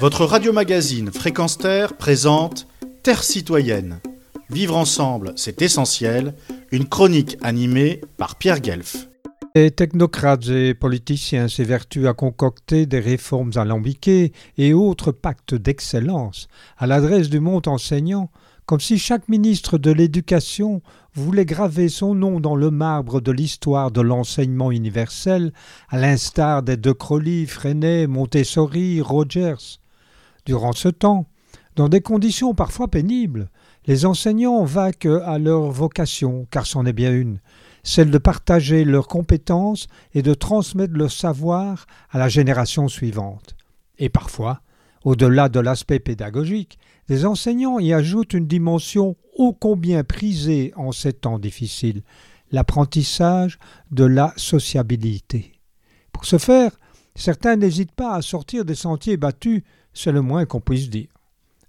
Votre radio-magazine Fréquence Terre présente Terre citoyenne. Vivre ensemble, c'est essentiel. Une chronique animée par Pierre Guelf. Les technocrates et politiciens s'évertuent à concocter des réformes alambiquées et autres pactes d'excellence à l'adresse du monde enseignant, comme si chaque ministre de l'Éducation voulait graver son nom dans le marbre de l'histoire de l'enseignement universel, à l'instar des De Crowley, Freinet, Montessori, Rogers. Durant ce temps, dans des conditions parfois pénibles, les enseignants vaquent à leur vocation, car c'en est bien une, celle de partager leurs compétences et de transmettre leur savoir à la génération suivante. Et parfois, au-delà de l'aspect pédagogique, les enseignants y ajoutent une dimension ô combien prisée en ces temps difficiles, l'apprentissage de la sociabilité. Pour ce faire, certains n'hésitent pas à sortir des sentiers battus, c'est le moins qu'on puisse dire.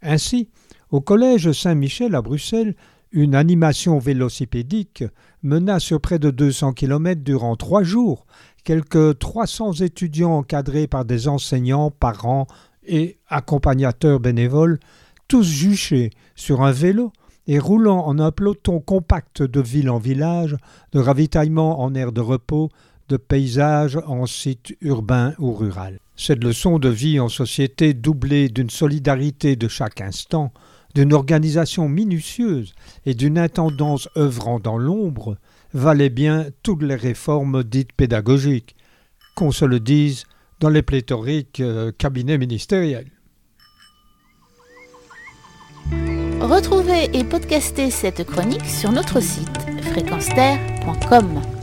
Ainsi, au collège Saint-Michel à Bruxelles, une animation vélocipédique mena sur près de 200 kilomètres durant trois jours quelques 300 étudiants encadrés par des enseignants, parents et accompagnateurs bénévoles, tous juchés sur un vélo et roulant en un peloton compact de ville en village, de ravitaillement en aire de repos, de paysage en site urbain ou rural. Cette leçon de vie en société doublée d'une solidarité de chaque instant, d'une organisation minutieuse et d'une intendance œuvrant dans l'ombre, valait bien toutes les réformes dites pédagogiques, qu'on se le dise dans les pléthoriques euh, cabinets ministériels. Retrouvez et podcastez cette chronique sur notre site fréquenceterre.com.